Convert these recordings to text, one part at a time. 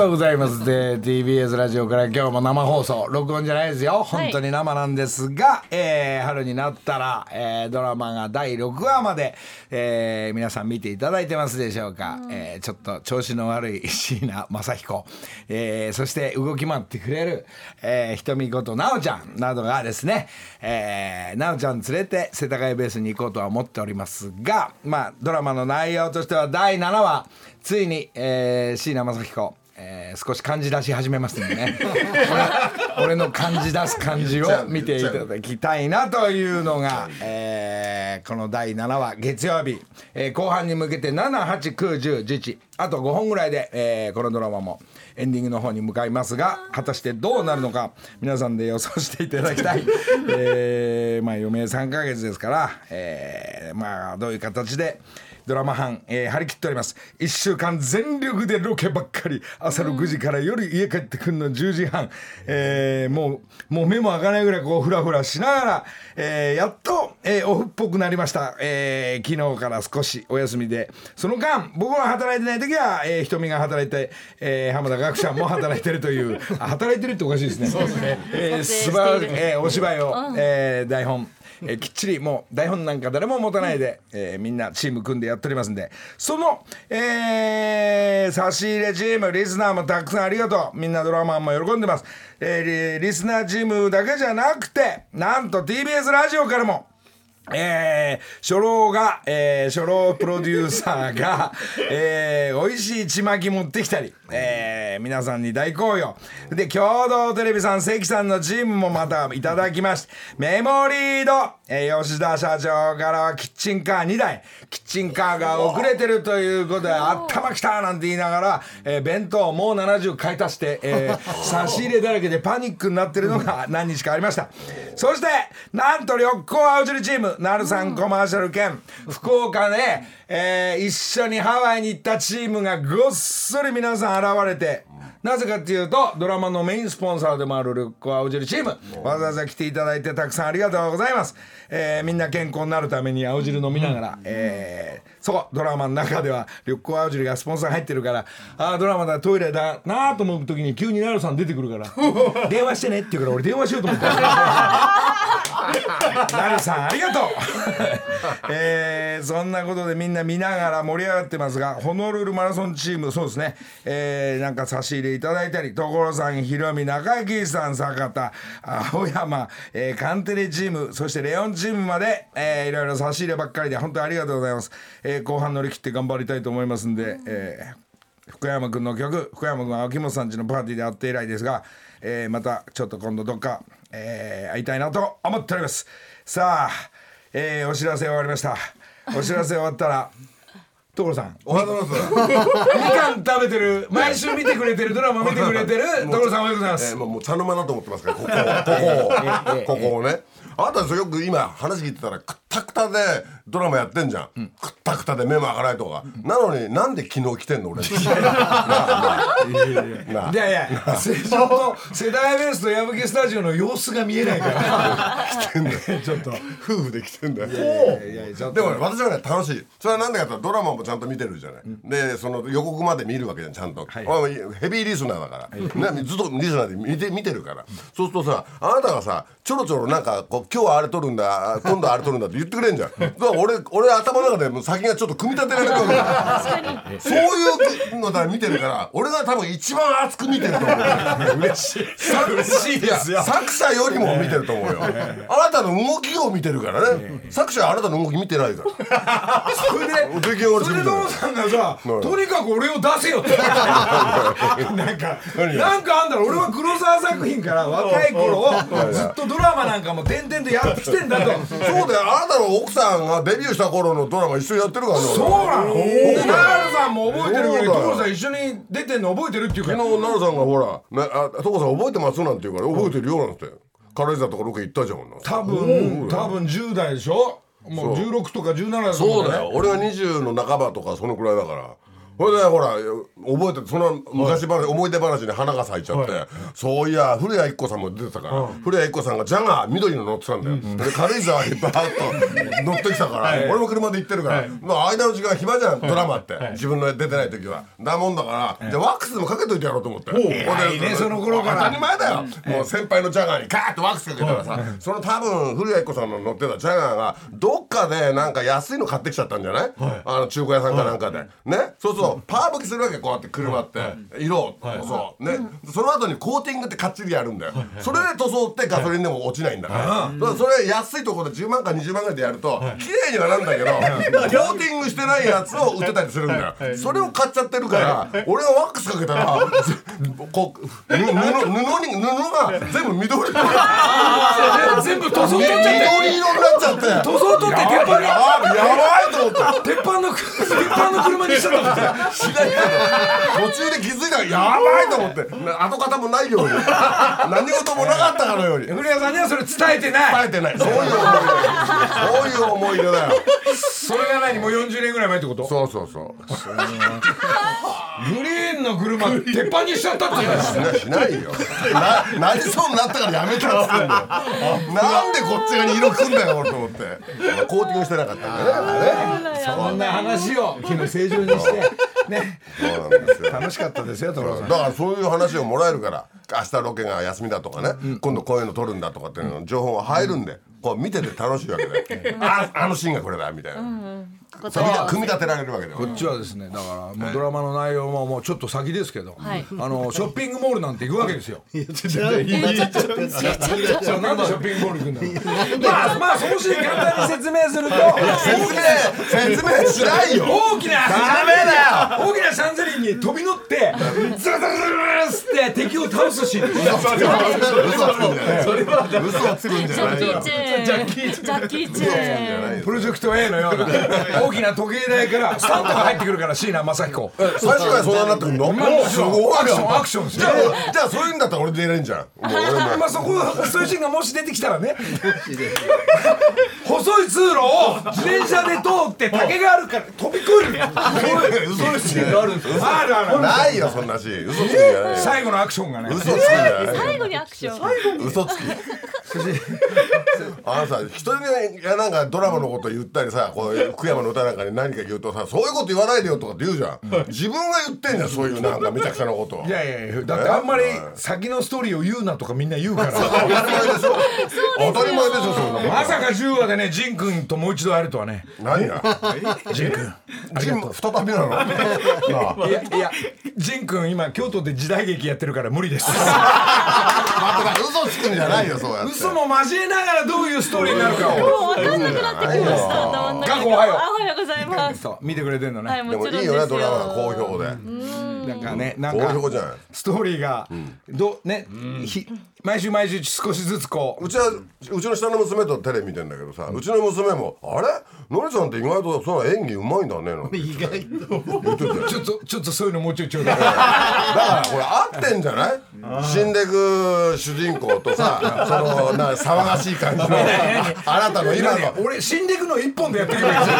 とうございます。で TBS ラジオから今日も生放送。録音じゃないですよ。本当に生なんですが、えー春になったら、えードラマが第6話まで、えー皆さん見ていただいてますでしょうか、えーちょっと調子の悪い椎名正彦、えーそして動き回ってくれる、えー、瞳こと奈緒ちゃんなどがですね、えー、奈緒ちゃん連れて世田谷ベースに行こうとは思っておりますがまあドラマの内容としては第7話ついに、えー、椎名正彦えー少し感じ出し始めますんでね。俺 俺の感じ出す感じを見ていただきたいなというのが、えーこの第7話月曜日、えー後半に向けて7891011あと5本ぐらいで、えーこのドラマもエンディングの方に向かいますが果たしてどうなるのか皆さんで予想していただきたい、えーまあ余命3ヶ月ですから、えーまあどういう形でドラマ班、えー張り切っております。1週間全力でロケばっかり。朝6時から夜家帰ってくるの10時半、えーもうもう目も開かないぐらいこうフラフラしながら、えーやっと、えーオフっぽくなりました、えー昨日から少しお休みで。その間僕が働いてない時は、えー、瞳が働いて、えー浜田学者も働いてるという。あ働いてるっておかしいですね。そうですね、えー、素晴らしい、えーお芝居を、えー台本えーきっちりもう台本なんか誰も持たないで、えーみんなチーム組んでやっておりますんで。その、えー差し入れチームリスナーもたくさんありがとう。みんなドラマンも喜んでます、えーリリスナーチームだけじゃなくてなんと TBS ラジオからもえー、初老が、えー、初老プロデューサーが、えー、美味しいちまき持ってきたり、えー、皆さんに大好評。で、共同テレビさん、関さんのチームもまたいただきまして、メモリード、えー、吉田社長からはキッチンカー2台、キッチンカーが遅れてるということで、頭きたなんて言いながら、えー、弁当もう70買い足して、えー、差し入れだらけでパニックになってるのが何日かありました。そして、なんと緑光青汁チーム、なるさんコマーシャル兼、福岡で、えー一緒にハワイに行ったチームがごっそり皆さん現れて、なぜかっていうとドラマのメインスポンサーでもある緑光青汁チーム。わざわざ来ていただいてたくさんありがとうございます、えーみんな健康になるために青汁飲みながら、えーそうドラマの中では緑光青汁がスポンサー入ってるからああドラマだトイレだなあと思う時に急になるさん出てくるから 電話してねって言うから俺電話しようと思ったなるさんありがとう。えーそんなことでみんな見ながら盛り上がってますがホノルルマラソンチームそうですね、えーなんか差し入れいただいたり所さんひろみ中木さん坂田青山、えーカンテレチームそしてレオンチームまで、えーいろいろ差し入ればっかりで本当にありがとうございます、えー後半乗り切って頑張りたいと思いますんで、えー福山君の曲福山君は秋元さんちのパーティーで会って以来ですが、えーまたちょっと今度どっか、えー会いたいなと思っております。さあ、えーお知らせ終わりました。お知らせ終わったら 所さん。おはようございます。みかん食べてる。毎週見てくれてるドラマ見てくれてる 所さんおはようございます。えー、もうもう茶の間だと思ってますから、ここを、ここを、ここをね。あなたですよ。よく今話聞いてたらくったくたでドラマやってんじゃん、くったくたで目も開かないとか、なのになんで昨日来てんの俺。いやいや世代ベースと矢吹スタジオの様子が見えないから。ちょっと。夫婦で来てんだよ。でもね私はね楽しい。それはなんでかってドラマもちゃんと見てるじゃない、でその予告まで見るわけじゃんちゃんと、い。俺もヘビーリスナーだから、ね、ずっとリスナーで見て見てるから。そうするとさあなたがさちょろちょろなんかこう今日はあれ撮るんだ今度はあれ撮るんだって言ってくれんじゃん 俺俺頭の中でもう先がちょっと組み立てられてるわけだそういうのだ見てるから俺が多分一番熱く見てると思う嬉しい。嬉しいですよ。作者よりも見てると思うよ。あなたの動きを見てるからね。作者はあなたの動き見てないから。それでそれですぎてる所さんがさうんとにかく俺を出せよってなんかなんかあんだろ俺は黒沢作品から若い頃をずっとドラマなんかも点々とやってきてんだと。そうだよ。あなたの奥さんがデビューした頃のドラマ一緒にやってるからねそうなの？でナールさんも覚えてるぐらいそうだよ所さん一緒に出てんの覚えてるっていうか。ら昨日奈良さんがほら「ね、あ所さん覚えてます?」なんて言うから「覚えてるよ」なんて。軽井沢とかロケ行ったじゃん。多分多分10代でしょ？もう16とか17だと思そうだよ。俺が20の半ばとかそのくらいだからそれでほら覚えてその昔話、思い出話に花が咲いちゃって、そういや古谷一子さんも出てたから、古谷一子さんがジャガー緑の乗ってたんだよ、で軽井沢にバーッと 乗ってきたから、俺も車で行ってるから、まあ間の時間暇じゃんドラマって、自分の出てない時は。だもんだから、じゃあワックスでもかけといてやろうと思って、ほいねその頃から。当たり前だよ、もう先輩のジャガーにガーッとワックスかけたらさ、その多分古谷一子さんの乗ってたジャガーがどっかでなんか安いの買ってきちゃったんじゃない、あの中古屋さんかなんかで、ね？そうそうパー吹きするわけこうやって車って、色を塗装、ね。その後にコーティングってかっちりやるんだよ、それで塗装ってガソリンでも落ちないんだから,、それ安いところで10万か20万ぐらいでやると綺麗にはなんだけど、コーティングしてないやつを売ってたりするんだよ、それを買っちゃってるから俺がワックスかけたらこう布布に布が全部緑。全部塗装取っちゃって。緑色になっちゃって。塗装取って鉄板にやばいと思って鉄板の鉄板の車にしちゃったしないけど途中で気づいたらやばいと思って。跡形もないように。何事もなかったかのように。伝古谷さんにはそれ伝えてない。えてない。そういう思い出そういう思い出だよ。それが何もう40年ぐらい前ってこと？そうそうそう。グリーンの車鉄板にしちゃったって言しないしないよ。ななりそうになったからやめたっつってんだよ。なんでこっち側に色くんだよ俺と思って。コーティングしてなかったんだねそんな話を昨日正常にしてね。そうなんですよ。楽しかったですよ所さん。だからそういう話をもらえるから明日ロケが休みだとかね、今度こういうの撮るんだとかっていうの情報が入るんで、こう見てて楽しいわけで、ああのシーンがこれだみたいな、組み組み立てられるわけでこっちはですねだからもうドラマの内容ももうちょっと先ですけど、はいあのショッピングモールなんて行くわけですよ。えちょっとそうなんでショッピングモール行くんだろう。まあまあそのシーン簡単に説明すると説明説明しないよ大きなダメだ大きなシャンゼリーに飛び乗ってズルズルズって敵を倒すシーン。嘘つくんじゃない嘘つくんじゃないよジャッキーチェーンプロジェクト A のような大きな時計台から スタントが入ってくるから椎名正彦。最初からそんなになってくるのまあもちろんすごいアクション。アクションですじよゃあじゃあそういうんだったら俺出れんじゃん。そこそういうシーンがもし出てきたらね。細い通路を自転車で通って竹があるから飛び越える。嘘つきあるあるあるないよそんなシーン。嘘つくんじゃないよ。最後のアクションがね。嘘つくんじゃないよ。最後にアクション。嘘つき。あのさ人にがなんかドラマのこと言ったりさこう福山の歌なんかに何か言うとさそういうこと言わないでよとかって言うじゃん、自分が言ってんじゃんそういうなんかめちゃくちゃなこといやいやいやだってあんまり先のストーリーを言うなとかみんな言うから。当たり前でしょ当たり前でしょそんなまさか10話でね仁君ともう一度会えるとはね。何が仁君。ジム再びなの？いやいや仁君今京都で時代劇やってるから無理です また嘘つくんじゃないよそうやって。嘘も交えながらどういうストーリーになるかを。もう分かんなくなってきました頭の中がおはようあおはようございますそう見てくれてんのね、はいもちろんです。よでもいいよねドラマが好評でなんかねなん好かストーリーが、どね、ひ毎週毎週少しずつこう。うちはうちの下の娘とテレビ見てんだけどさ、うちの娘も「あれ？のりさんって意外とその演技うまいんだね」なんて。意外と。ちょっとちょっとそういうのもうちょいちょうだい。だからこれ合ってんじゃない？死んでく主人公とさそのな騒がしい感じの あなたの今の。ちょうど俺死んでいくの一本でやってくれる。んですよ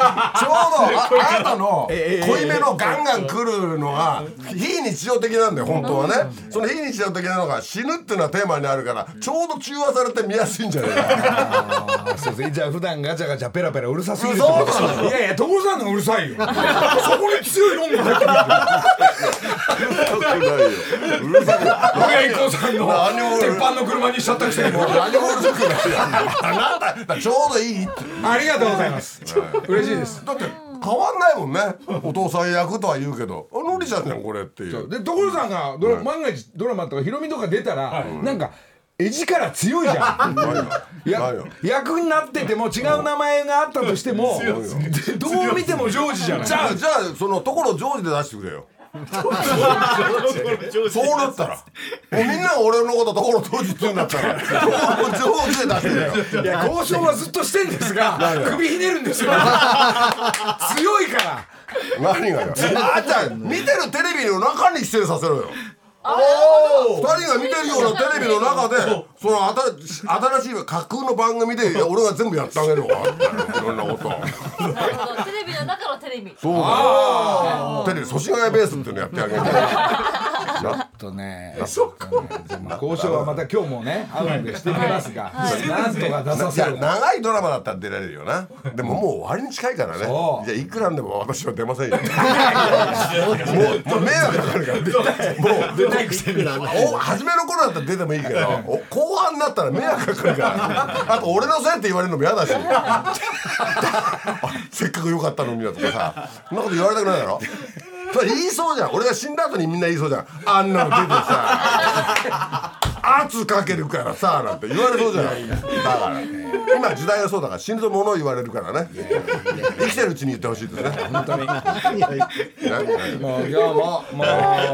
ああなたの ええ濃いめのガンガン来るのが非日常的なんだよ本当はね。その非日常的なのが死ぬっていうのはテーマにあるからちょうど中和されて見やすいんじゃないか。あー。そうそう。じゃあ普段ガチャガチャペラペラうるさすぎるそうことなの。いやいや所さんのうるさいよ。そこに強い論が入ってくるうるさくない親子さんの？鉄板の車にしちゃったくせにもう何もうるさくないよあなたちょうどいいって。ありがとうございます。嬉しいです。だって変わんないもんね。お父さん役とは言うけど。あのりちゃんじゃんこれっていう。で所さんがドラ、万が一ドラマとかヒロミとか出たら、なんか絵力強いじゃん。役になってても違う名前があったとしてもでどう見てもジョージじゃない。じゃあじゃあそのところジョージで出してくれよそうなったら。もうみんなが俺のことところジョージって言うんだったら。ところジョージで出していや交渉はずっとしてんですが首ひねるんですよ。強いから。何がよ。あじゃあ見てるテレビの中に出演させろよ二人が見てるようなテレビの中でその新新しい架空の番組で俺が全部やってあげるわいろんなことテレビのやだからテレビ。そうだよ。テレビ祖師ヶ谷ベースっていうのやってあげるちょっとね。交渉はまた今日もね会うのでしてみますが。なんとか出さいやせる長いドラマだったら出られるよな。でももう終わりに近いからね。じゃあいくらんでも私は出ませんよ。もうもう迷惑かかるからもう出ないくせにお初めの頃だったら出てもいいけどお後半になったら迷惑かかるからあと俺のせいって言われるのも嫌だしせっかく良かったのにだとかさそんなこと言われたくないだろ言いそうじゃん。俺が死んだ後にみんな言いそうじゃん。あんなの出てさ。圧かけるからさなんて言われそうじゃない。だから。今時代がそうだから死ぬと物を言われるからね。生きてるうちに言ってほしいですね。本当に。もう今日もも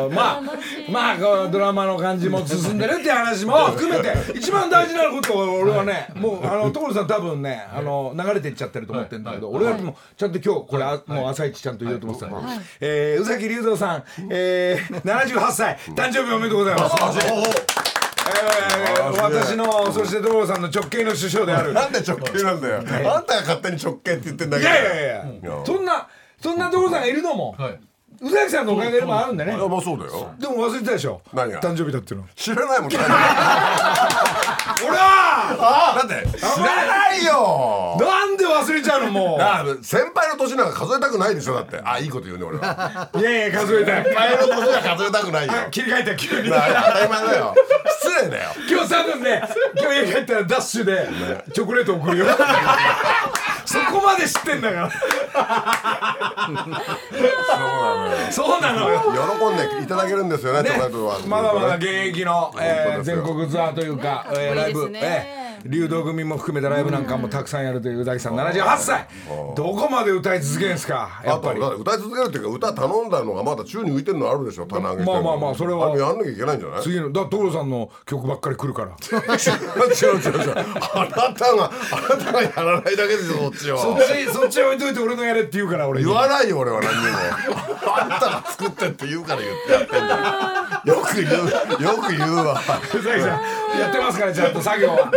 うまあまあこうドラマの感じも進んでるっていう話も含めて一番大事なことを俺はねもうあの所さん多分ねあの流れていっちゃってると思ってるんだけど俺はもうちゃんと今日これあもう朝一ちゃんと言おうと思ってたのえー宇崎竜童さんえー78歳誕生日おめでとうございますえー私のそして所さんの直系の首相であるなんで直系なんだよあんたが勝手に直系って言ってんだけどいやいやいやそんなそんな所さんがいるのも宇崎さんのおかげでもあるんだねやまあそうだよでも忘れてたでしょ何が誕生日だっていうの知らないもんだほら！って知らないよ！なんで忘れちゃうのもう？あ先輩の年なんか数えたくないでしょだって。あいいこと言うね俺は。いやいや数えたい。先輩の年は数えたくないよ。あ切り替えた急に。当たり前だよ。失礼だよ。今日多分ね今日家帰ったらダッシュでチョコレート送るよ。そこまで知ってんだから。そうなのよ。喜んでいただけるんですよねチョコレートは。まだまだ現役の、全国ツアーというか、えーライブ、ね。えー流動組も含めたライブなんかもたくさんやるという宇崎さん78歳。どこまで歌い続けるんですか？やあっぱり。歌い続けるっていうか歌頼んだのがまだ宙に浮いてるのあるでしょ棚上げてまあまあまあそれは。やんなきゃいけないんじゃない？次のだ所さんの曲ばっかり来るから。違う違う違う。あなたがあなたがやらないだけでしょそっちをそっちそっち置いといて俺のやれって言うから俺に。言わないよ俺は何にも。あんたが作ってって言うから言ってやってんだよ。よく言うよく言うわ。宇崎さんやってますからちゃんと作業は、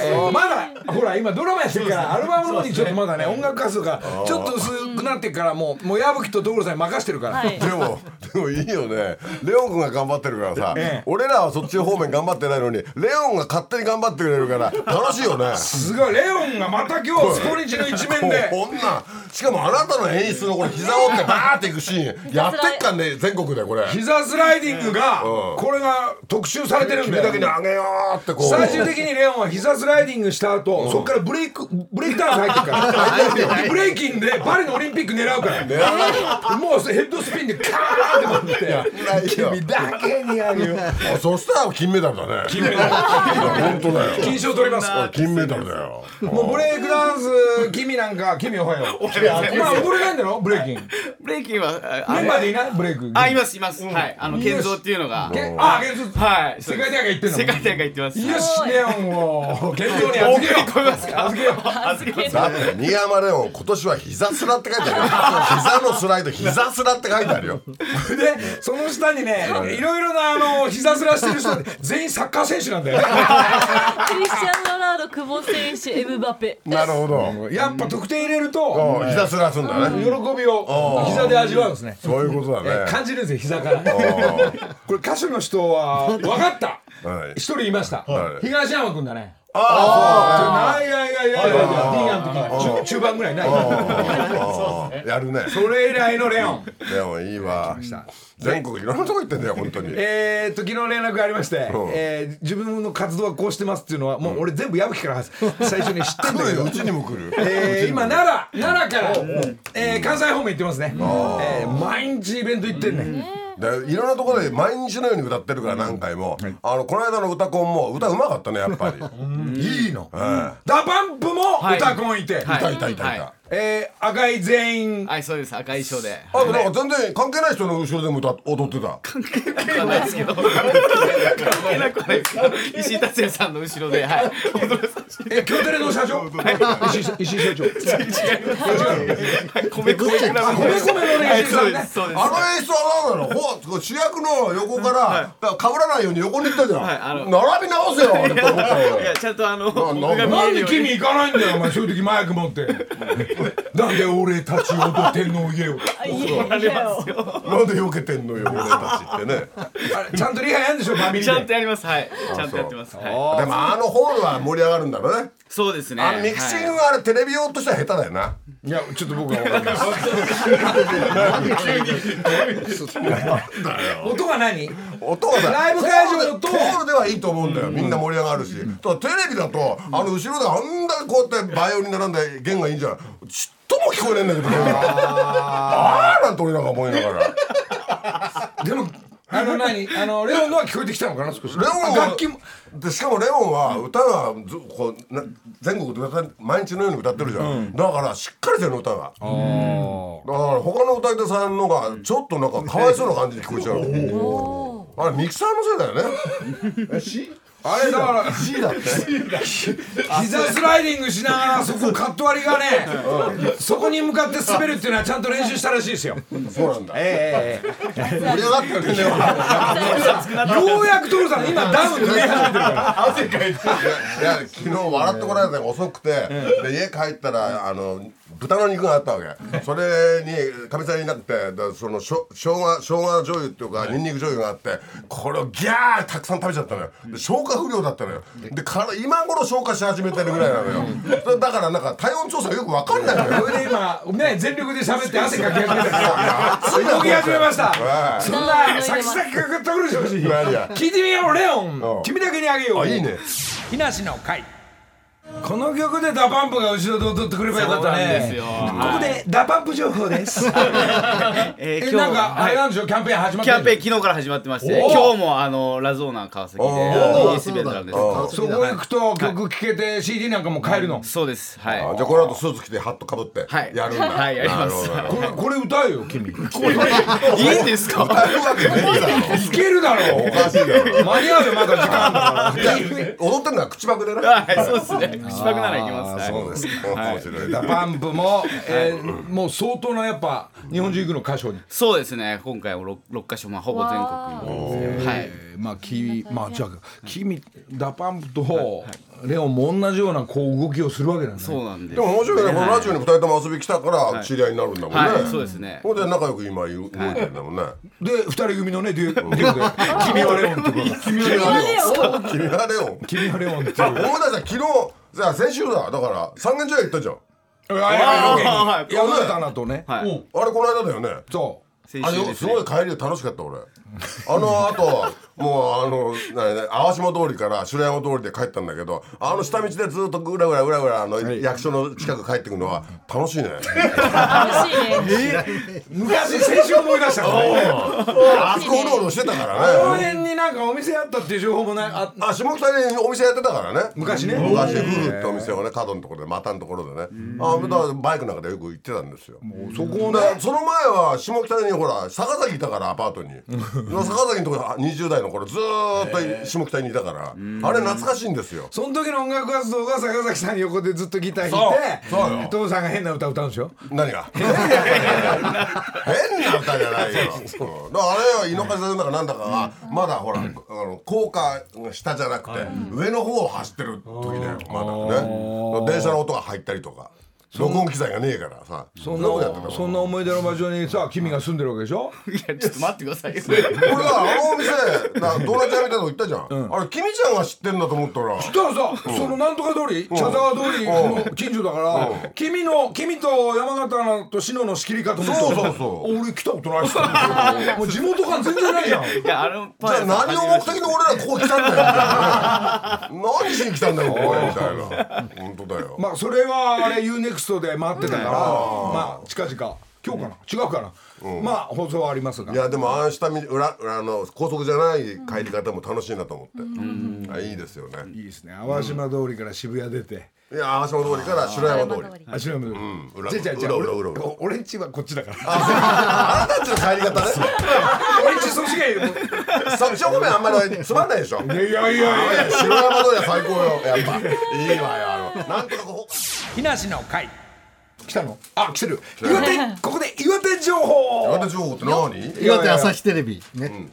えーまだほら今ドラマやってるからアルバムの方にちょっとまだね音楽活動がちょっと薄くなってからもうもう矢吹と所さんに任してるから、はい。でも でもいいよね。レオン君が頑張ってるからさ、ええ。俺らはそっち方面頑張ってないのにレオンが勝手に頑張ってくれるから楽しいよね。すごい。レオンがまた今日スポニチの一面で。こんなしかもあなたの演出のこれ膝折ってバーっていくシーンやってっかんね全国でこれ。膝スライディングがうん。これが特集されてるん君だよ。だけにあげようってこう。最終的にレオンは膝スライディングした後そっからブレイクブレイクダンス入ってるから。ブレイキンでパリのオリンピック狙うから。もうヘッドスピンでカーンって回って。君だけにあげよそしたら金メダルだね。金メダル。本当だよ。金賞取ります。金メダルだよ。もうブレイクダンス君なんか君おはよう。お前踊れないんだろ？ブレイキン。ブレイキンはあメンバーでいない？ブレイク。あいますいます、はい。あの健三っていうのが。けあ現実はい。世界大会行ってんの？世界大会行ってますよしレオンを健康に預けよ込みますか？預けよう。預けますだって新山レオン今年は膝スラって書いてあるよ。膝のスライド膝スラって書いてあるよ。でその下にねい。ろいろなあの膝すらしてる人全員サッカー選手なんだよね。クリスチャン・ロナウド久保選手エムバペ。なるほど。やっぱ得点入れるとうん膝スラすんだね。喜びを膝で味わうんですね。そういうことだね。感じるんですよ膝から。これ歌手の人は 分かった。はい一人いました。はい。東山君だね。あいやいやいやいや。いや D ガンの時中中盤ぐらいない。あやるね。それ以来のレオン。レオンいいわ。全国いろんなとこ行ってんだよ本当に。えー、っと昨日連絡がありまして、えー自分の活動はこうしてますっていうのはもう俺全部矢吹から最初に知ってんだけど。うちにも来る。えー、今奈良奈良から、えー、関西方面行ってますね、えー、毎日イベント行ってんね、でいろんなところで毎日のように歌ってるから何回も、あのこの間の歌コンも歌うまかったねやっぱり、いいの、えダパンプもはい。歌コンいて、はい。い。たいたいたいた、はいえー、赤い全員。はいそうです。赤い衣装で。あとなんか全然関係ない人の後ろでも歌踊ってた。わかんないですけど。関係なくはないですけど。石井達也さんの後ろではい。踊らさせてえ京テレの社長、石井石井社長。米米クラブ米。米の練習さんねそうですそうです。あの演出は何なの？主役の横からだから被らないように横に行ったじゃん、はいあの。並び直せよ。いやちゃんとあの僕なんで君行かないんだよお前。そういう時マイク持って なんで俺たち踊ってんの家を。怒られますよなんで避けてんのよ俺たちってね。あれちゃんとリハやんでしょファミリちゃんとやります。はい。ちゃんとやってます。はい。でもあのホールは盛り上がるんだろうね。そうですね。あのミキシングはい。はあれテレビ用としては下手だよないやちょっと僕は分かんない 音が何？音がさライブ会場とホールではいいと思うんだよ。みんな盛り上がるし、ただテレビだとあの後ろであんだけこうやってバイオリン並んで弦がいいんじゃんちっとも聞こえねえんだけどああなんて俺なんか思いながら。でもあの何？あのレオンのは聞こえてきたのかな？少し。レオンはあ楽器も。でしかもレオンは歌がずこうな全国で毎日のように歌ってるじゃん、だからしっかりしてるの歌がだから他の歌い手さんのがちょっとなんかかわいそうな感じに聞こえちゃう。あれミキサーのせいだよね あれだから C だって膝スライディングしながらそこカット割りがねそこに向かって滑るっていうのはちゃんと練習したらしいですよ。そうなんだ。えええ盛り上がってるねえようやくトルさん今ダウン脱ぎ始めてるから。汗かいていや昨日笑ってこられたのが遅くて、で家帰ったらあの豚の肉があったわけ。それにかみさんいなくてだそのしょ生姜生姜醤油っていうかニンニク醤油があってこれをギャーたくさん食べちゃったのよ。で消化不良だったのよ。でから今頃消化し始めてるぐらいなのよ。だからなんか体温調整がよくわかんないのよ。それで今ね全力で喋って汗かき始めたから 動き始めました。はい。そんなサクサクかかってくるし何や。聞いてみようレオうん。ン君だけにあげよう。あいいね。木梨の会この曲でダパンプが後ろで踊ってくればよかったねよ。ここでダパンプ情報です。えなんかあれはないんでしょキャンペーン始まってキャンペーンン昨日から始まってまして今日もあのラゾーナ川崎でイエスイベントなんですそこ行くと曲聴けて CD なんかも買えるの？そうですはい。あじゃあこの後スーツ着てハットかぶってはい。やるんだ、はいやります。これこれ歌えよ君。いいんですか？歌えるわけねえだろいけるだろ。おかしいだろ。間に合うよまだ時間。あるんだから踊ってるのは口パクでな。はいそうですね口パクならいきます。はいそうですか。面白い。 DA PUMPも、えーもう相当なやっぱ日本中行くの歌唱に、そうですね。今回も 6, 六箇所まあほぼ全国に。ですけどはい。えーまあきまあじゃあ君 DA PUMPとレオンも同じようなこう動きをするわけなんだね。そうなんです。でも面白いね、このラジオに二人とも遊び来たから知り合いになるんだもんね、はい。そうですね。ほんで仲良く今動いてるんだもんね、で二人組のねデュ、デュオで「君はレオン」ってこと。君はレオン。君はレオン。君はレオン。っていう。思い出した昨日じゃあ先週だだから三軒茶屋行ったじゃん。いやいやい。やはい。山形アナとね、はい。あれこの間だよね。そう。先あれ週ですね。すごい帰り楽しかった俺あのあともうあの何ね淡島通りから白山通りで帰ったんだけどあの下道でずっとぐらぐらぐらぐらあの役所の近く帰ってくるのは楽しいね。楽しいね。昔先週思い出したのあそこうろうろしてたから公ね園になんかお店あったっていう情報もない。ああ下北にお店やってたからね。昔ね。昔夫婦ってお店をね角のところで股のところでね。あだからバイクなんかでよく行ってたんですよ。そこね。からその前は下北にほら坂崎いたからアパートに 坂崎のところ20代の頃ずーっと下北にいたからあれ懐かしいんですよ。その時の音楽活動が坂崎さん横でずっとギター弾いて父さんが変な歌歌うんでしょ？何が？変な歌じゃないよ、う。んだからあれは井の頭だかなんだかがまだほら、あの高架が下じゃなくて、上の方を走ってる時だよまだね。電車の音が入ったりとか録音機材がねえからさ。そんいことやってたなそんな思い出の場所にさ君が住んでるわけでしょ？いやちょっと待ってくださいよ。俺だからあのお店だドーナツ屋みたいなとこ行ったじゃん、あれ君ちゃんが知ってんだと思ったら。だからさ、そのなんとか通り、茶沢通りの近所だから、君の君と山形と篠の仕切りかと思ったらそうそうそう。俺来たことないっす もう地元感全然ないじゃん。いやあのじゃあ何を目的に俺らここ来たんだよ。何しに来たんだよここへみたいな。本当だよ。まあそれはあれ UNEXT で回ってたから、まあ近々。今日かな、違うかな、まあ放送はありますが。いやでもあん下見裏あの高速じゃない帰り方も楽しいなと思って、あいいですよね。いいですね。淡島通りから渋谷出て、いや淡島通りから白山通り。あ白山通り、ん。裏じゃあじゃあじゃあ裏裏裏俺俺んちはこっちだから。あなたたちの帰り方ね。俺んちそっちがいいよ。そっち方面あんまりつまんないでしょ。いやいやいや。白山通りは最高よ。やっぱ。いいわよあの。なんとか木梨の会。来たの？あ来てる。岩手ここで岩手情報。岩手情報って何？岩手朝日テレビね。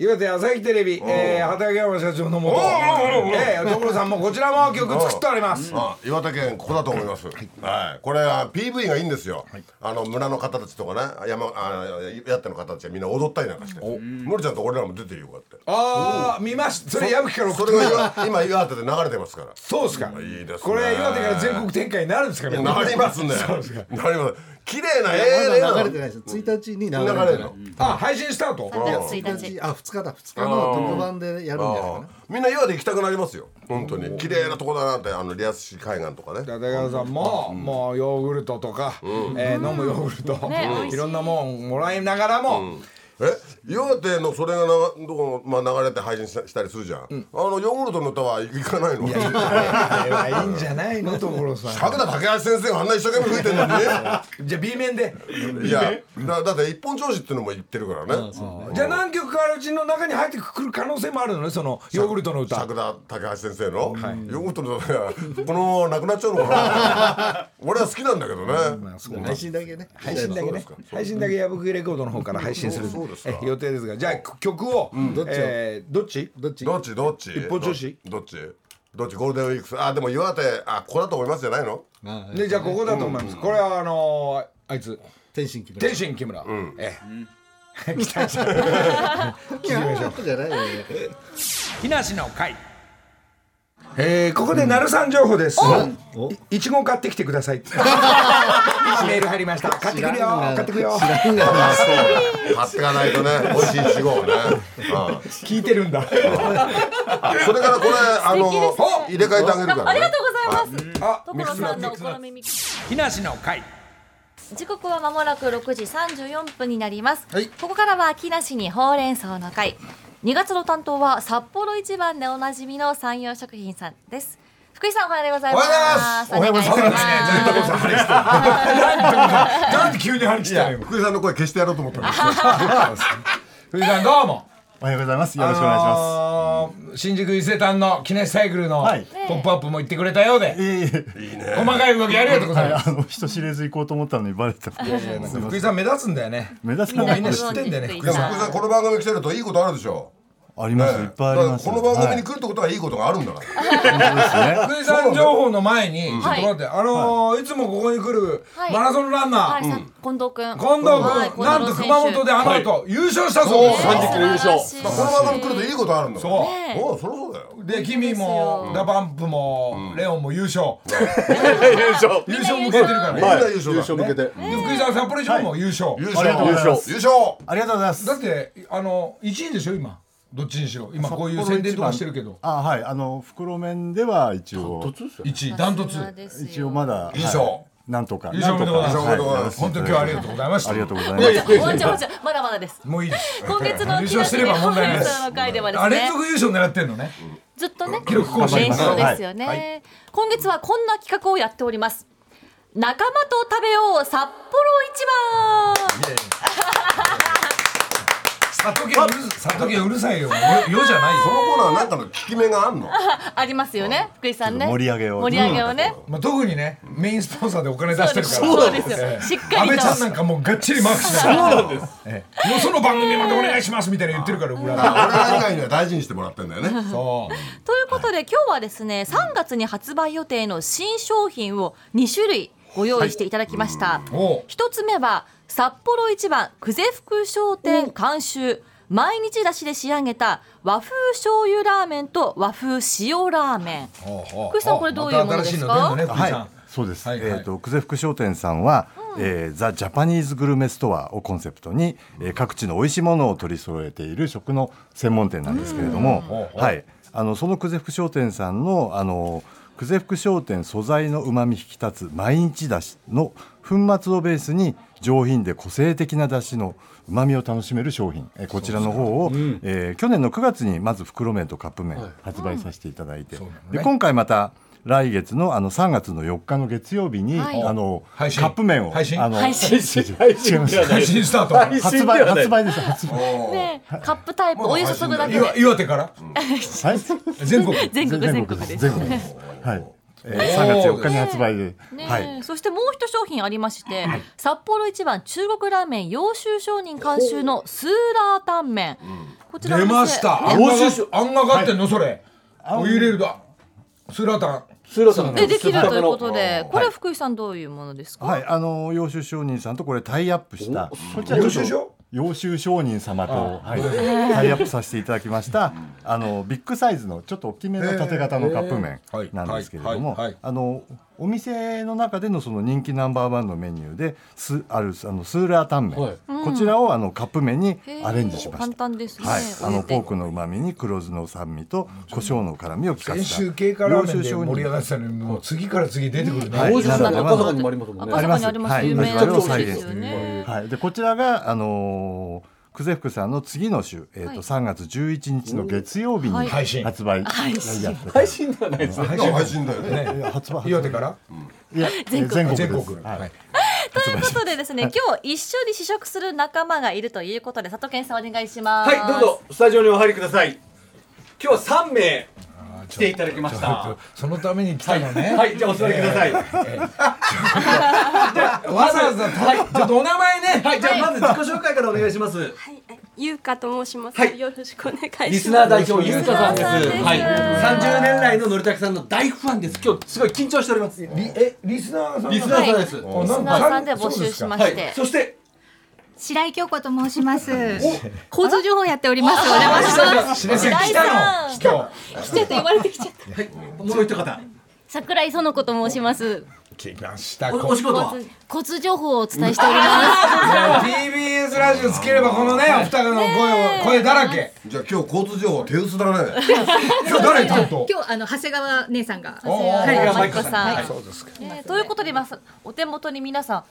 岩手朝日テレビ、えー、畑山社長のもと、えー、所さんもこちらも曲作っております。あ岩手県ここだと思います。はい、これは PV がいいんですよ。あの村の方たちとかね、山あやっての方たちがみんな踊ったりなんかして。森ちゃんと俺らも出てるよこうやって。ああ、見ました。それ矢吹から送それ。が今今岩手で流れてますから。そうですか。いいですねこれ岩手から全国展開になるんですかね。なりますね。そうですか。なります。綺麗なええまだ流れてないです。1日に流れて流れるの。あ、配信スター。ト。1日あ、2日だ。2日の特番でやるんじゃないかな。みんな岩手行きたくなりますよ。本当に。綺麗なとこだなってあのリアス市海岸とかね。立川さん。も、もうヨーグルトとか、えー飲むヨーグルト、い。ろんなもんもらいながらも、え？岩手のそれがなどこ、まあ、流れて配信したりするじゃん、あのヨーグルトの歌は行かないの？いやいいんじゃないの所さ。ん。角田武橋先生があんな一生懸命吹いてんのに。じゃあ B 面で。いやだだって一本調子っていうのも言ってるからね。じゃあ何曲かあるうちの中に入ってくる可能性もあるのね、そのヨーグルトの歌。角田武橋先生の、ヨーグルトの歌がこのままなくなっちゃうのかな。俺は好きなんだけどね、配信だけね。配信だけね。配信だけ矢吹レコードの方から配信する。そうです予定ですがじゃあ曲をどっちをえーどっち？どっち？どっち？どっち？一本調子？どどっち？どっち？ゴールデンウィークあでも岩手あここだと思いますじゃないの？あでじゃあここだと思います。これはあのーあいつ。天心木村。天心木村。ええ。期待 し てキャーじゃないよ。ね。木梨の会えーここで鳴さん情報です。おいいちご買ってきてください。今メール入りました。買ってくるよ。買ってくるよ。買ってかないとね 美味しいいちごをね、う ん聞いてるんだ。それからこれあの入れ替えてあげるから、ね、ありがとうございます。あ所さんのお好みミックス。木梨の会。時刻はまもなく6時34分になります、はい。ここからは木梨にほうれん草の会2月の担当は札幌一番でおなじみの山陽食品さんです。福井さんおはようございます。おはようございます。お願いします。なんで急に張り切った 福井さんの声消してやろうと思ったんです藤井さんどうもおはようございます。よろしくお願いします。あのー新宿伊勢丹の記念サイクルのはいポップアップも行ってくれたようで、ええ細かい動きありがとうございます。あの人知れず行こうと思ったのにバレてた。福井さん目立つんだよね。目立つもうみんなの知ってんだよね。福井福井さん。福井さんこの番組来てるといいことあるでしょあります。いっぱいあります。この番組にはい。来るってことはいいことがあるんだから、福井さん情報の前に、ちょっと待って、あのーい。つもここに来るはい。マラソンランナはい、ー、さ近藤君近藤はい君、なんと熊本であの後優勝したそうです。30キロ優勝。この番組来るといいことあるんだそねおうそりゃそうだよ。う。で、君もダパンプもレオンも優勝。優勝。優勝向けてるからね。優勝だ、向けてで福井さん札幌一番も優勝。優ありがとうございます。優勝。ありがとうございます。だってあの1位でしょ今どっちにしろ。今こういう宣伝とかしてるけど。あ、はい。あの袋麺では一応。1位ダントツ。一応まだ優勝はい。なんとか。優勝おめでとうございます。本当に今日はありがとうございました。ありがとうございもます。もうちょもうちょまだまだです。もういいです。今月の優勝してれば問題ないです。の会ではですあ連ね続優勝狙ってんのね。ずっとね記録更新。ですよはね、今月はこんな企画をやっております。仲間と食べよう札幌一番里家うる里家うるさいよ。よよじゃないそのよコーナーなんかの効き目があんの？ありますよね福井さんね。盛り上げを盛り上げをね、まあ特にねメインスポンサーでお金出してるから。そうですよ。ええ。しっかりと。安倍ちゃんなんかもうがっちりマークしながらそうなんです。よその番組までお願いしますみたいな言ってるから裏で俺ら以外には大事にしてもらってんだよね。そう。ということで今日はですね3月に発売予定の新商品を2種類ご用意していただきました、おう。一つ目は札幌一番久世福商店監修毎日出しで仕上げた和風醤油ラーメンと和風塩ラーメン。福井さんこれどういうものですか？はい、そうです。はいはい。えっ、と久世福商店さんは、えーザジャパニーズグルメストアをコンセプトに、えー各地の美味しいものを取り揃えている食の専門店なんですけれども、はい、あのその久世福商店さんのあの久世福商店素材の旨味引き立つ毎日だしの粉末をベースに上品で個性的なだしの旨味を楽しめる商品、えーこちらの方を、えー去年の9月にまず袋麺とカップ麺発売させていただいて、で今回また来月のあの3月の4日の月曜日に、はい。あのカ配信。ップ麺を配信。あの配信。違います。配信スタート。発売発売です発売。ねカップタイプお湯注ぐだけで。岩岩手から？はい。全国。全国全国です。全国です。はいえー3月4日に発売で、ねはい、そしてもう一商品ありまして、札幌一番中国ラーメン揚州商人監修のスーラータンメン、こちらの出店ました。あんがあんがかってんの？それ。お湯入れるだスラタン。スーラさんでできるということで。はいこれ福井さんどういうものですか、はい、あの揚州商人さんとこれタイアップした。そっちはちょっと領収書揚州商人様と、はい、タイアップさせていただきました。あのビッグサイズのちょっと大きめの縦型のカップ麺なんですけれどもあのお店の中でのその人気ナンバーワンのメニューでスあるあのスーラータンメン、はい。こちらをあのカップ麺にアレンジしま簡した。単ですね、はい、あのポークの旨味に黒酢の酸味と胡椒の辛みを効かせた。先週経過ラーメンで領収書に盛り上がってたのにもう次から次出てくる。ね、はい。ありますあります。はい有名なです。よねはい、でこちらがあのー久世福さんの次の週、えーとはい。3月11日の月曜日にはい。配信。発売、配信。やって配信ではないですね。配信だよね。いや発売。岩手から？いや全国。全国全です。国。はい。はい。ということでですね今日一緒に試食する仲間がいるということで佐藤健さんお願いします。はいどうぞ。スタジオにお入りください。今日は三名来ていただきました。そのために来たのね、はい。じゃあお座りください。わざわざたちょっとお名前ね。はい。じゃあまず自己紹介からお願いします。はい、ゆうかと申します。はい。よろしくお願いします。リスナー代表ゆうたさんです。はい。30年来ののりたけさんの大ファンです。今日すごい緊張しておりますリえリスナーさんリスナーさんです。あリスナーさんで募集しまはい。してそして白井京子と申します。交通情報やっております。お邪魔します。白井さん来ちょっと言われてきちゃった。はいもう一方。桜井園子と申します。来ました。おお仕事は？交通情報をお伝えしております。TBS ラジオつければこのねお二方の声を声だらけ。じゃあ今日交通情報手薄だね。今日誰担当今日あの長谷川姉さんが。おー。はいはいマイコさん、はい。そうですか。ねということで今さお手元に皆さん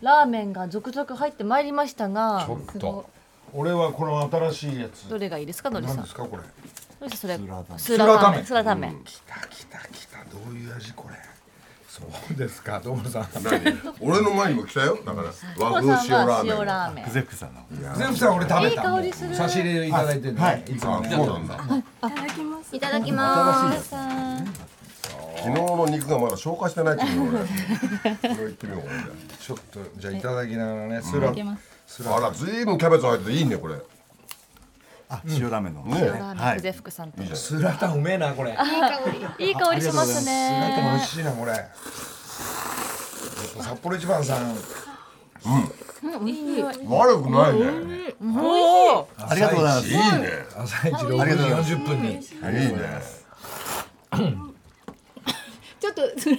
ラーメンが続々入ってまいりましたがちょっと。俺はこの新しいやつ。どれがいいですかのりさん？何ですかこれ？どうしてそれ。スラータンメ。ンスーラータンメ。ン来た来た来た。どういう味これ？そうですか。どうもさん。何？俺の前にも来たよ。だから。和所風塩さんは塩ラーメン。ラーメン。久世福さんの。全部さん俺食べたいい香りする。差し入れいただいてるねいつもねそうなんだ。い。ただきます。いただきます。昨日の肉がまだ消化してないっていうの俺これ言ってみようちょっとじゃあいただきながらねスラスラあらずいぶんキャベツ入ってていいねこれ。あ塩ラーメンの、ね。塩ラーメン。久世福さんと。スラタンうめえなこれ。いい香り。しますスラタン美ね味しいなこれ。札幌一番さん。悪くないね。おおありがとうございます。いいね。朝一6時40分に。いいね。ちょっとスラ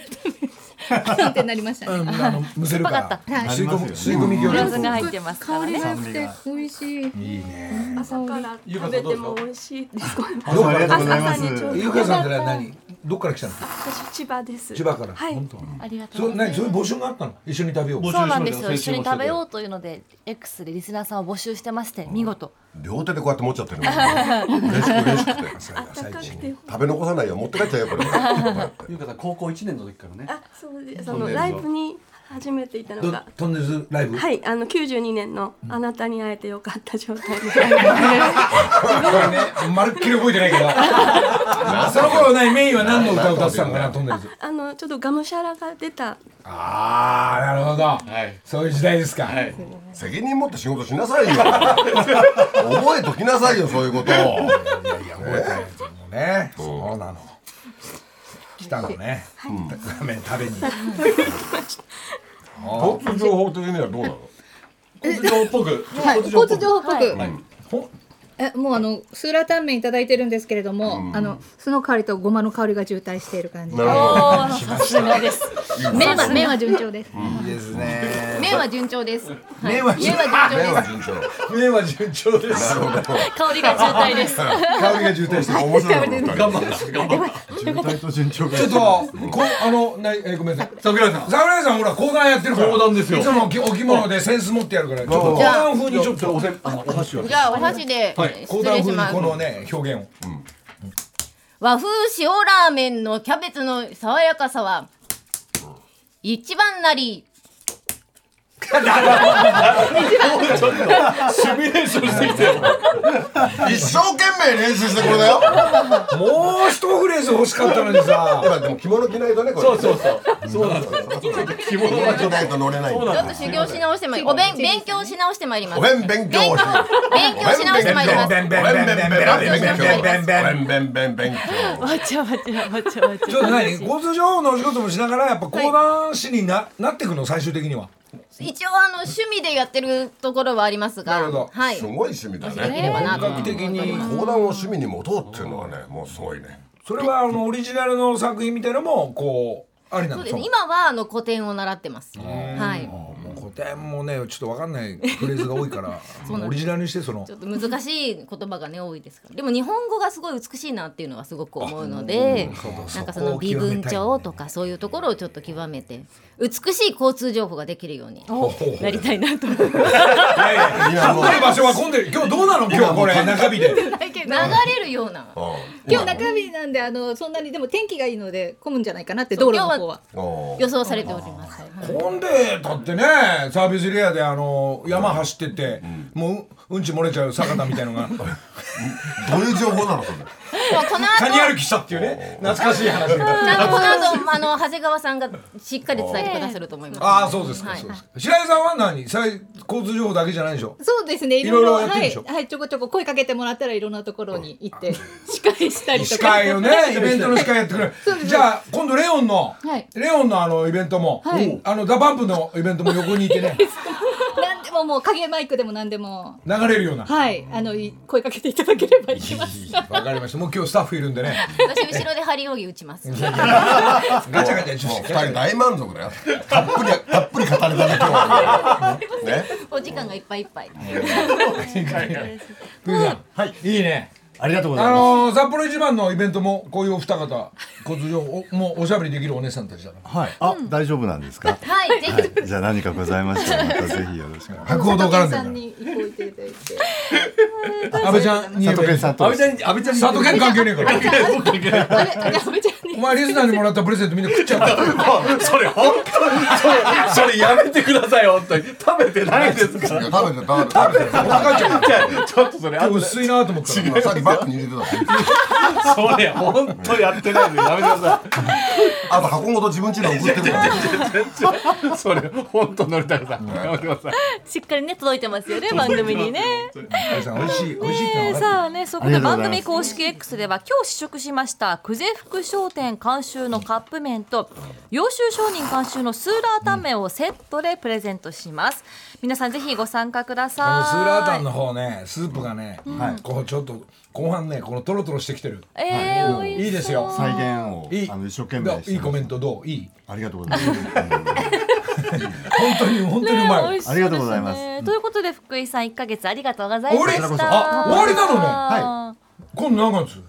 タンメンっ てなりましたね。あのむせるから。酸っぱかった。吸い。込み吸い込みフルー業ツが入ってますから香りねが良くて美味しい。いいね。朝から食べても美味しいです。これどこありがとうございます。朝にちょうど。ゆうかさんってのは何？どっから来たの？私千葉です。千葉から？はい。本当？ありがとそう。うございます何？そういう募集があったの？一緒に食べようそうなんですよ。一緒に食べようというので X でリスナーさんを募集してまして見事。両手でこうやって。持っちゃって。るの嬉しく嬉しくて。食べ残さないよ。持って帰っちゃ うよこれゆうかさん高校一年の時からね。あ、そうです。あのライブに初めていたのどが。トンネルズライブ？はい、あの92年のあなたに会えてよかった状態で。これね。まるっきり覚えてないけど。その頃何メインは何の歌を歌ってたのかなトンネルズあのちょっとがむしゃらが出た。ああなるほど。はい。そういう時代ですか。はい。責任持って仕事しなさいよ。覚えときなさいよそういうことを。いやいや覚えてないやつもね。そう。なの。来たのね。ラーメン食べに 交通情報的にはどうなの？交通情報っぽく。はい、交通情報っぽく。はい。ほえもうあのスーラータンメンいただいてるんですけれども、あの酢の香りとごまの香りが渋滞している感じ。なるほど。おーさすがです。麺は麺は順調です。いいですね。麺は順調です。麺は麺は順調麺はです。順調。麺は順調です。なるほど。香りが渋滞です。香りが渋滞してる面白い頑張った。渋滞と順調がちょっとこうあのなえごめんなさい。桜井さん。桜井さんほら講談やってるから。講談ですよ。いつもお着お着物でセンス持ってやるからちょっと講談風にちょっと。おせんあのお箸を。じゃあお箸ではい講談風にこのね表現を。和風塩ラーメンのキャベツの爽やかさは一番なりシミュレーションしてきてよ。一生懸命練習してこれだよ。もう一フレーズ欲しかったのにさ。今でも着物着ないとねこれ。そうそうそう。そうなんですよ着物が着ないと乗れない。ちょっと修行し直してまいりお勉勉強し直してまいります。お勉強勉強。勉強し直してまいります。ベンベンベンベンベンベンベンベンベンベンベンベンべんべんべん強。わちゃわちゃわちゃわちちょっと何交通情報のお仕事もしながらやっぱ講談師にななっていくの最終的には一応あの趣味でやってるところはありますが。はい。すごい趣味だできれねばなと本格的に講談を趣味に持とうっていうのはねもうすごいね。それはあのオリジナルの作品みたいなのもこうありなの？そうです。ね今はあの古典を習ってます。はい古典もねちょっとわかんないフレーズが多いから オリジナルにしてその。ちょっと難しい言葉がね多いですか。らでも日本語がすごい美しいなっていうのはすごく思うのでなんかその微文帳とかそういうところをちょっと極めて美しい交通情報ができるようになりたいなと思います。いやいや今もう。混んでる場所は混んでる。今日どうなの？今日これ中日で流れるような。うん今日中日なんであのそんなにでも天気がいいので混むんじゃないかなって道路の方は。予想されております。混んでたってねサービスエリアであの山走ってってもううんち漏れちゃう坂田みたいのが。どういう情報なのそれもうこの後カニ歩きしたっていうね懐かしい話ちゃんとこの後あの長谷川さんがしっかり伝えてくださると思います。ああそうですか、はい。白井さんは何？最交通情報だけじゃないでしょ？そうですねいいろいろはいやってるでしょ？はいちょこちょこ声かけてもらったらいろんなところに行って司会したりと司か会をねイベントの司会やってくれる。じゃあ今度レオンの、はい。レオンのあのイベントも、はい。あの DA PUMP のイベントも横にいてね。何でももう影マイクでも何でも。流れるような。はい。あのお声かけていただければ行きます。わかりましたもう今日スタッフいるんでね。私後ろで張り扇打ちます。ガチャガチャもう二人大満足だよ。たっぷりたっぷり語れたね今日は。ね お時間がいっぱいいっぱい。はい。いいねありがとうございあます。のー札幌一番のイベントもこういうお二方交通情報おもうおしゃべりできるお姉さんたちだから。はい。あ、大丈夫なんですか？はい、ぜひ。はい。じゃあ何かございましたらまたぜひよろしく。お願いし博報堂からでさんに行こういて。いただいて安倍ちゃんに。佐藤健さんと阿部ちゃんに阿部ちゃんに佐藤健関係ねえから。あれあれ阿部ちゃんにお前リスナーにもらったプレゼントみんな食っちゃった それ本当にそれそれやめてください本当に食べてないですから。食べて食べて食べて。ちょっとそれ薄いなと思ったら。さっきバッグに入れてたそれ本当やってないんでやめてくださあと箱ごと自分家に送ってるから。いそれ本当乗りたくさんやめてくださいしっかりね届いてますよね番組にね。美味しい美味しいさあねそこで番組公式 X では今日試食しました久世福商店監修のカップ麺と洋州商人監修のスーラータンメンをセットでプレゼントします。皆さんぜひご参加ください。このスーラータンの方ねスープがね、こうちょっと後半ねこのトロトロしてきてる。えー、い。いですよ。再現をいい。あの一生懸命いいコメントどう？いい？ありがとうございます。本当に本当にうまい、ありがとうございます。ということで福井さん1ヶ月ありがとうございま俺した。あ終わりなのね。は今度何月？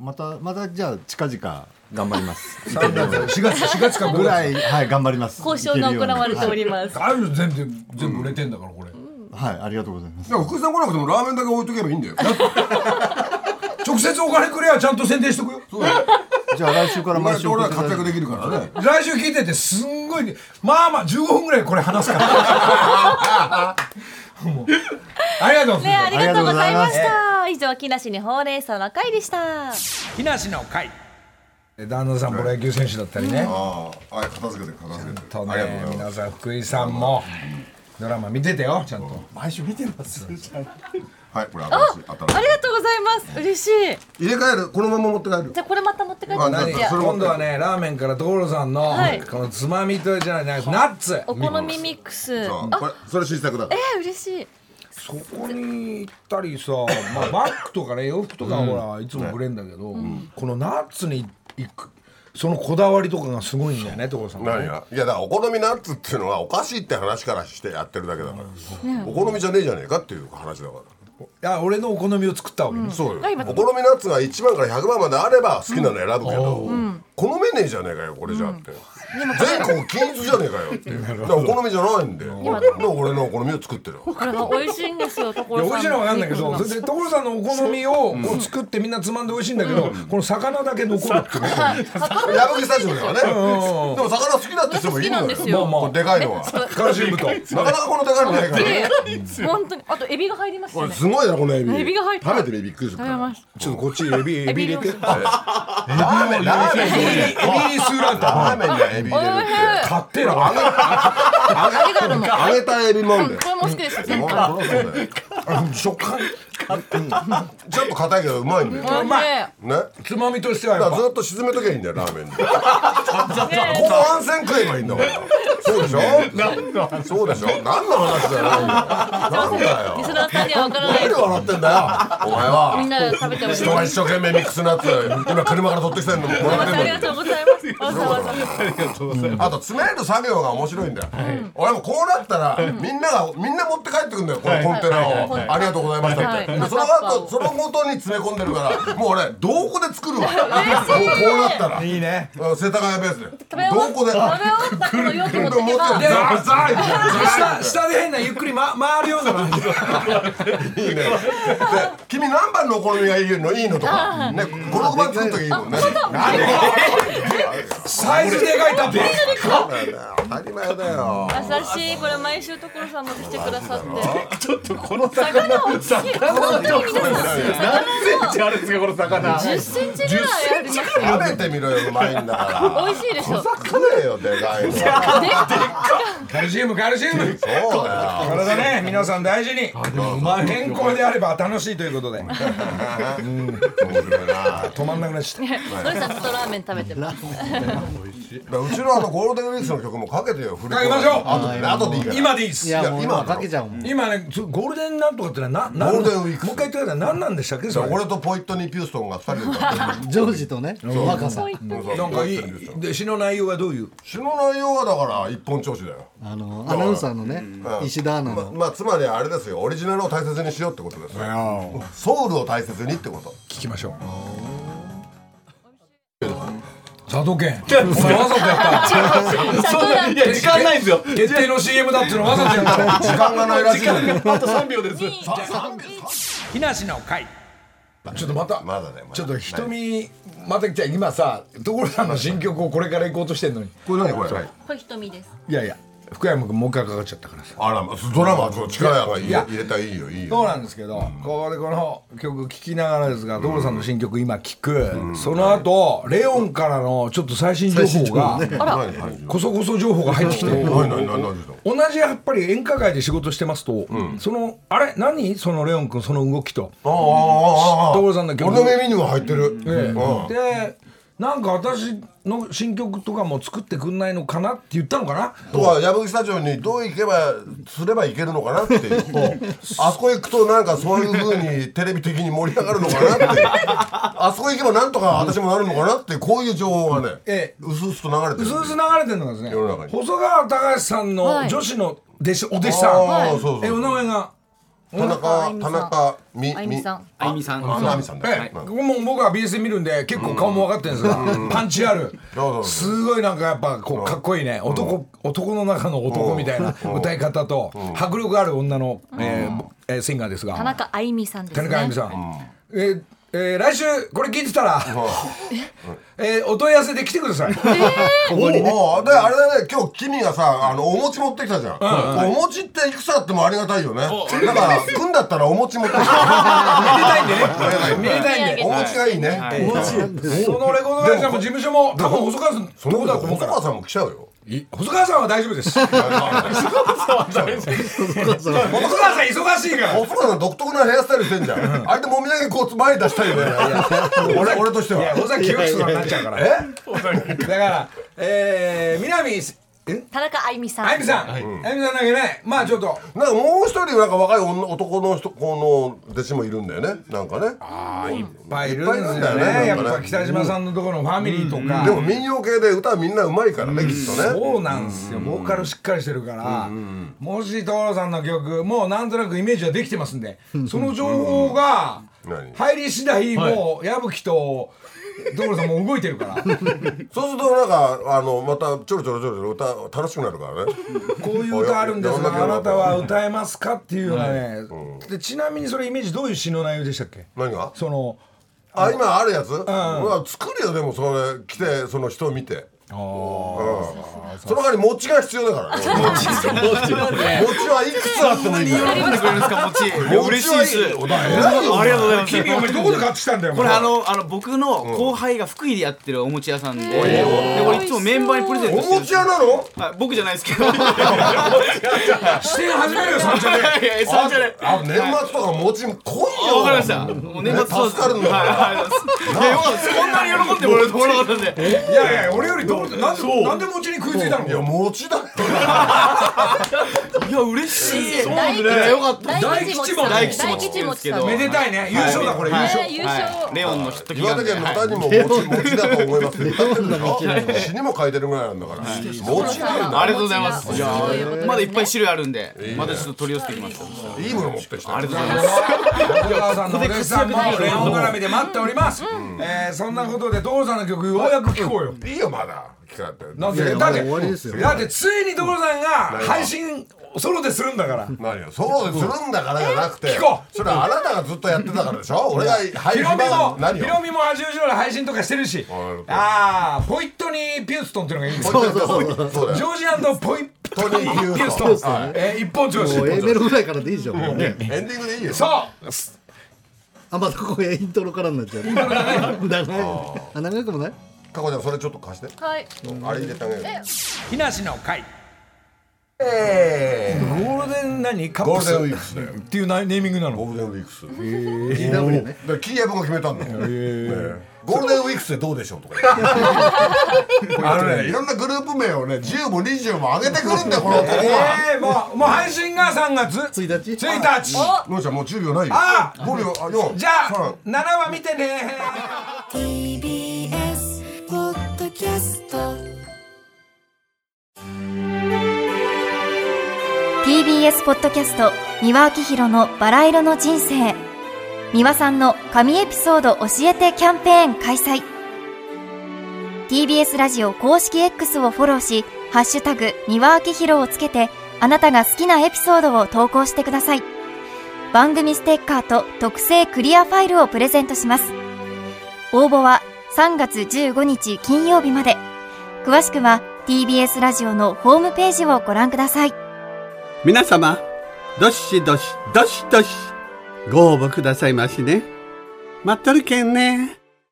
またまたじゃあ近々頑張ります。3月。4月4月か5月ぐらいはい頑張ります。交渉が行われております。ある全部全部売れてんだからこれ、はいありがとうございます。でも福井さん来なくてもラーメンだけ置いとけばいいんだよ。直 接お金くれやちゃんと宣伝しとくよ。そうだよ。じゃあ来週から毎週俺は活躍できるからね。来週聞いててすんごいまあまあ15分ぐらいこれ話すから。もう。ありがとうございね、ますありがとうございました。以上、木梨にほうれん草の会でした。木梨の会。旦那さんプロ野球選手だったりね、ああはい片付けて片付けて。とありがとうねございます。皆さん福井さんもドラマ見ててよちゃんと。毎週見てます。はいこれ新しい新しい。ありがとうございます。嬉しい。入れ替える？このまま持って帰る？じゃあ、これまた持って帰って。あください。何それも今度はねラーメンから所さんの、はい。このつまみとじゃないナッツ。お好みミックス。あ、そうこれそれ新作だ。えー、嬉しい。そこに行ったりさ、まあ、バッグとかね洋服とかはほらいつもくれんだけど、このナッツに行くそのこだわりとかがすごいんだよね所さんはね。何が？いやだからお好みナッツっていうのはおかしいって話からしてやってるだけだから、お好みじゃねえじゃねえかっていう話だからいや俺のお好みを作ったわけね、そうよ。お好みナッツが1番から100番まであれば好きなの選ぶけど、好めねえじゃねえかよこれじゃって、全国均一じゃねえかよってお好みじゃないんだよで俺のお好みを作ってるこれが美味しいんですよ所さん美味しいのは分かんないけどそれで所さんのお好みをこう作ってみんなつまんで美味しいんだけどこの魚だけ残るっていう。ね矢吹スタジオではね。でも魚好きだって人もいるのよよ。もうでかいのは。カルシウムとなかなかこのでかいのないからね。本当にあとエビが入りますすごいなこのエビ。エビが入った。食べてみびっくりするちょっとこっちエビエビ入れて。エビラーメンラーメン。エビスーランタラーメンエビ入れるって。買ってな。ありがとうも揚げたエビもんで。これも好きです食感。ちょっと硬いけどうまいんだよ。おいしいね。つまみとしてはずっと沈めときゃいいんだよラーメンに。ここ安全食えばいいんだからそうでしょ？そうでしょ？何の話じゃないよなんだよ。リスナーさんには分からない。何で笑ってんだよお前は。みんなで食べてほしい人が一生懸命ミックスナッツ今車から取ってきてんのもらってんのに。ありがとうございます。あと詰める作業が面白いんだよ、俺もこうなったら、みんながみんな持って帰ってくんだよこのコンテナを、ありがとうございましたって、はい。でその後そのごとに詰め込んでるからもう俺どこで作るわ？もうこうなったら。いいね。うん世田谷ベースでどこで？食べ終わったこの容器持ってザーザー下下で変なゆっくり、ま、回るような感じいいね。で君何番のお好みがいいの？いいのとか。ね56番作っときゃいいもんねサイズでかいタップそうだよね当たり前だよ優しいこれ毎週所さん持ってくださって。ちょっとこの魚魚魚本当に皆さん何センチあるんですかこの魚10センチぐらい。ありますよ食べてみろようまいんだから。美味しいでしょ。食えよでかいのカルシウムカルシウム。そうだよ。体ね皆さん大事に。健康であれば楽しいということで。面白いな。止まんなくなっちゃっ所さんずっとラーメン食べてますだからうちのあのゴールデンウィークスの曲もかけてよかけましょう。あとで後でいいかたら。今でいいっす。いや今今かけちゃうもん。今ねそゴールデンなんとかってのはななゴールデンウィーク。スもう一回言ってください何なんでしたっけ？それ。俺とポイットニー・ピューストンが二人で歌ってる。ジョージとね若さ。なんかいいで詩の内容はどういう？詩の内容はだから一本調子だよ。あのアナウンサーのね石田アナまの。まあつまりあれですよ。オリジナルを大切にしようってことですよ。ソウルを大切にってこと。聞きましょう佐藤健お前わざとやった。そんないや時間ないんですよ。決定の CM だってのわざとやった。時間がないらしい。あと3秒です。木梨の会。ちょっとまたまだねまだ。ちょっと瞳また来た今さ所さんの新曲をこれから行こうとしてんのに。これ何これ？はいこれ瞳です。いやいや福山君もう一回かかっちゃったからさ。あらまドラマはちょっと力が入いや。れ入れたらいいよいいよ。そうなんですけど、ここでこの曲聴きながらですが所さんの新曲今聴く、その後レオンからのちょっと最新情報が、こそこそ情報が入ってきて。同じやっぱり演歌界で仕事してますと、そのあれ？何？そのレオン君その動きと、ああああああ所さんの曲。俺の耳には入ってる。ええ。うん。でなんか私の新曲とかも作ってくんないのかなって言ったのかな？とは矢吹スタジオにどう行けばすればいけるのかなっていう。あそこ行くとなんかそういうふうにテレビ的に盛り上がるのかなって。あそこ行けばなんとか私もなるのかなってこういう情報がねええ。うすうすと流れてる。うすうす流れてるのがですね細川隆さんのはい女子の弟子お弟子さん、お名前が田中田中みあゆみさん。あゆみさん。ああみさんだええ、ここも僕は BS で見るんで結構顔も分かってるんですが、パンチある。すごいなんかやっぱこうかっこいいね。男男の中の男みたいな歌い方と迫力ある女のえーえーシンガーですが。田中あゆみさんです田ね中あゆみさん。えーえー来週これ聞いてたら えーお問い合わせで来てください。ここに。ねであれだね。今日君がさあのお餅持ってきたじゃん、お餅っていくつあってもありがたいよね。だから来んだったらお餅持ってきた。見れたいんでお餅がいいね、そのレコード会社も事務所も多分細川さんそのことだと思うから。細川さんも来ちゃうよ。い細川さんは大丈夫です。細川さん忙しいから細川さん独特なヘアスタイルしてんじゃん。あれでもみあげこう前に出したいよ。ね俺俺としては。いや尾崎清樹さんになっちゃうから。え？だからえー南え田中あゆみさん。あゆみさん。あゆみさんだけね。まあちょっと。なんかもう一人なんか若い女男の人この弟子もいるんだよね。なんかね。いっぱいいるんですよいっぱいいるんだよねやっぱ北島さんのところのファミリーとか。でも民謡系で歌はみんなうまいからねきっとね。そうなんですよ。ボーカルしっかりしてるから。もし所さんの曲もうなんとなくイメージはできてますんで。その情報が何？入り次第もう矢吹と所さんもう動いてるから。そうするとなんかあのまたちょろちょろちょろちょろ歌楽しくなるからね。こういう歌あるんですがあなたは歌えますかっていうようなね、でちなみにそれイメージどういう詩の内容でしたっけ？何が？そのあ今あるやつ、うわ作るよでもそれ来てその人を見てうんその代わり餅が必要だからね。餅はいくつあってもいいんだよ喜んでくれるんですか餅？いや嬉しいですありがとうございます。君お前どこで買ってきたんだよこれあのあの僕の後輩が福井でやってるお餅屋さんで、でこれいつもメンバーにプレゼントおしてるんですよ。餅屋なの？はい僕じゃないですけど。い視点始めるよ三茶で。やいや三茶で。あ年末とか餅も来いよ。わかりました。もう年末そう助かるんだはいはいい。やよかった。ですこんなに喜んでもらえると思わなかったんで。いやいや俺よりどうなんでなんで餅に食いついたの？いや餅だよ いや嬉しい。そう大吉いやよかった大吉餅大吉餅って言うんですけどめでたいね。優勝だこれ。優勝。レオンのヒット祈岩手県の歌にも餅餅だと思います。詩にも書いてるぐらいなんだから。ありがとうございます。いうことですねあまだいっぱい種類あるんで。まだちょっと取り寄せてきます。いいもの持ってきた。ありがとうございます。小川さんのお弟子さんもレオン絡みで待っております、えーそんなことで所さんの曲ようやく聴こうよ。いいよまだ聞かれてなんいやいでだってだってついに所さんが配信ソロでするんだから。何よ。そうでするんだからじゃなくて聞こう。それはあなたがずっとやってたからでしょ？俺が配信ヒロミも何よヒロミも八王子の配信とかしてるし。ああポイットニーピューストンっていうのがいいんですよ。そうそうそうだよジョージアンドポイットニー・ピューストン。えー一本調子。もう A メロぐらいからでいいでしょもうね。エンディングでいいよ。そう。あまたここイントロからになっちゃう。長い。あ長くもない？かこちゃんそれちょっと貸して。はい。あれ入れてあげる木梨の会。えゴールデン何？カップス？ゴールデンウィークスだよ。っていうなネーミングなの？ゴールデンウィークス。GW ねだからキーヤブが決めたんだ。よ、ねゴールデンウィークスでどうでしょうとか。あのねいろんなグループ名をね10も20も上げてくるんだよこの男は。えー、もうもう配信が3月1日1日のんち。ゃんもう10秒ないよ。あ。5秒あ4じゃあ7話見てね ドキャスト。TBS ポッドキャスト三輪明宏のバラ色の人生。三輪さんの神エピソード教えてキャンペーン開催。TBS ラジオ公式 X をフォローし「ハッシュタグ三輪明宏」をつけてあなたが好きなエピソードを投稿してください。番組ステッカーと特製クリアファイルをプレゼントします。応募は3月15日金曜日まで。詳しくは TBS ラジオのホームページをご覧ください。皆様どしどしどしどしご応募くださいましね。待っとるけんね。